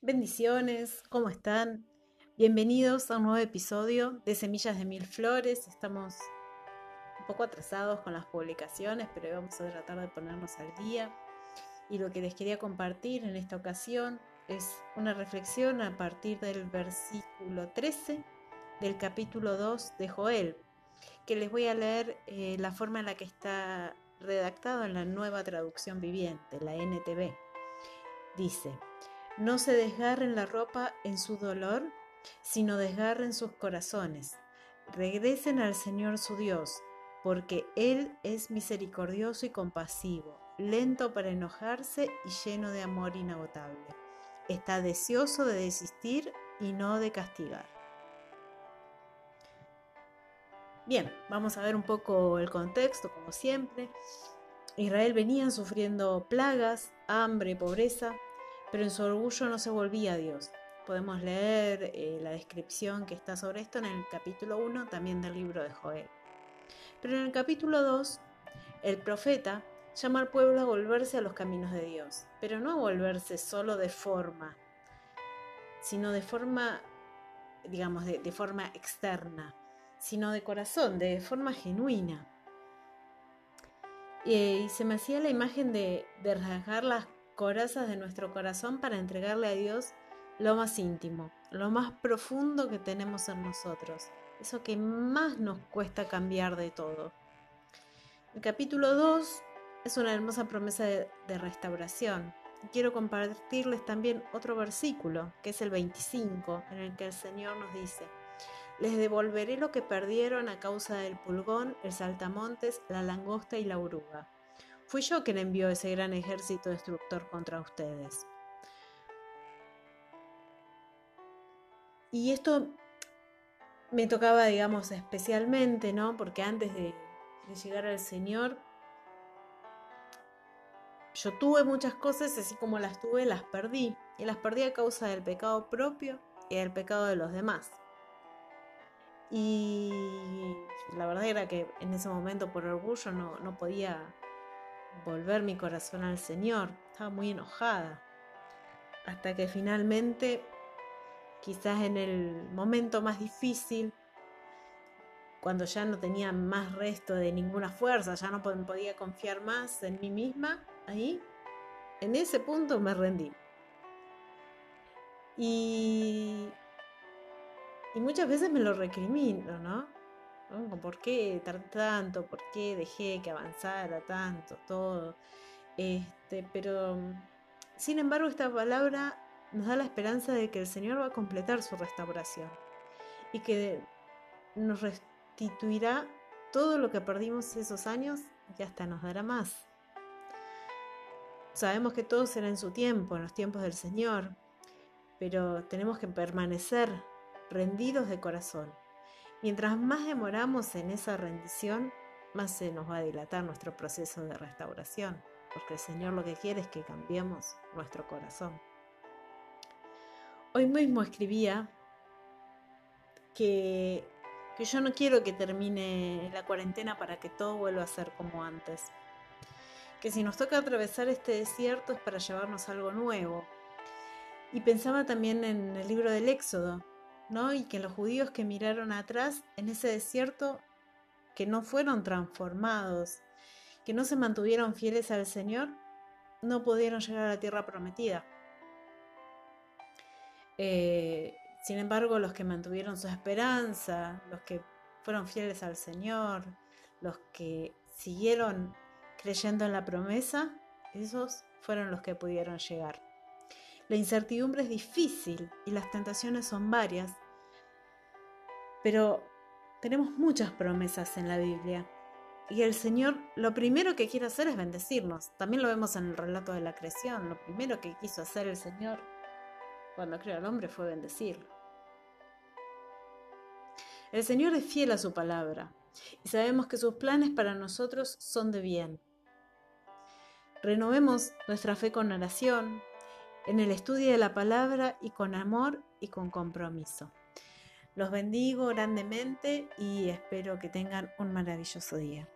Bendiciones, ¿cómo están? Bienvenidos a un nuevo episodio de Semillas de Mil Flores. Estamos un poco atrasados con las publicaciones, pero vamos a tratar de ponernos al día. Y lo que les quería compartir en esta ocasión es una reflexión a partir del versículo 13 del capítulo 2 de Joel, que les voy a leer eh, la forma en la que está redactado en la nueva traducción viviente, la NTV. Dice, no se desgarren la ropa en su dolor, sino desgarren sus corazones. Regresen al Señor su Dios, porque Él es misericordioso y compasivo, lento para enojarse y lleno de amor inagotable. Está deseoso de desistir y no de castigar. Bien, vamos a ver un poco el contexto, como siempre. Israel venía sufriendo plagas, hambre, pobreza, pero en su orgullo no se volvía a Dios. Podemos leer eh, la descripción que está sobre esto en el capítulo 1 también del libro de Joel. Pero en el capítulo 2, el profeta llama al pueblo a volverse a los caminos de Dios, pero no a volverse solo de forma, sino de forma, digamos, de, forma externa, sino de corazón, de forma genuina. Y, se me hacía la imagen de, de rasgar las corazas de nuestro corazón para entregarle a Dios lo más íntimo, lo más profundo que tenemos en nosotros, eso que más nos cuesta cambiar de todo. El capítulo 2 es una hermosa promesa de, restauración. Quiero compartirles también otro versículo, que es el 25, en el que el Señor nos dice, les devolveré lo que perdieron a causa del pulgón, el saltamontes, la langosta y la oruga Fui yo quien envió ese gran ejército destructor contra ustedes. Y esto me tocaba, digamos, especialmente, ¿no? Porque antes de, llegar al Señor, yo tuve muchas cosas, así como las tuve, las perdí. Y las perdí a causa del pecado propio y del pecado de los demás. Y la verdad era que en ese momento por orgullo no, no podía volver mi corazón al Señor. Estaba muy enojada. Hasta que finalmente, quizás en el momento más difícil, cuando ya no tenía más resto de ninguna fuerza, ya no podía confiar más en mí misma, ahí, en ese punto me rendí. Y, y muchas veces me lo recrimino, ¿no? ¿Por qué tanto? ¿Por qué dejé que avanzara tanto todo? Este, pero sin embargo, esta palabra nos da la esperanza de que el Señor va a completar su restauración y que nos restituirá todo lo que perdimos esos años y hasta nos dará más. Sabemos que todo será en su tiempo, en los tiempos del Señor, pero tenemos que permanecer rendidos de corazón Mientras más demoramos en esa rendición, más se nos va a dilatar nuestro proceso de restauración, porque el Señor lo que quiere es que cambiemos nuestro corazón. Hoy mismo escribía que, que yo no quiero que termine la cuarentena para que todo vuelva a ser como antes. Que si nos toca atravesar este desierto es para llevarnos algo nuevo. Y pensaba también en el libro del Éxodo, y que los judíos que miraron atrás en ese desierto, que no fueron transformados, que no se mantuvieron fieles al Señor, no pudieron llegar a la tierra prometida. Eh, sin embargo, los que mantuvieron su esperanza, los que fueron fieles al Señor, los que siguieron creyendo en la promesa, esos fueron los que pudieron llegar. La incertidumbre es difícil y las tentaciones son varias, pero tenemos muchas promesas en la Biblia. Y el Señor lo primero que quiere hacer es bendecirnos. También lo vemos en el relato de la creación. Lo primero que quiso hacer el Señor cuando creó al hombre fue bendecirlo. El Señor es fiel a su palabra y sabemos que sus planes para nosotros son de bien. Renovemos nuestra fe con oración, en el estudio de la palabra y con amor y con compromiso. Los bendigo grandemente y espero que tengan un maravilloso día.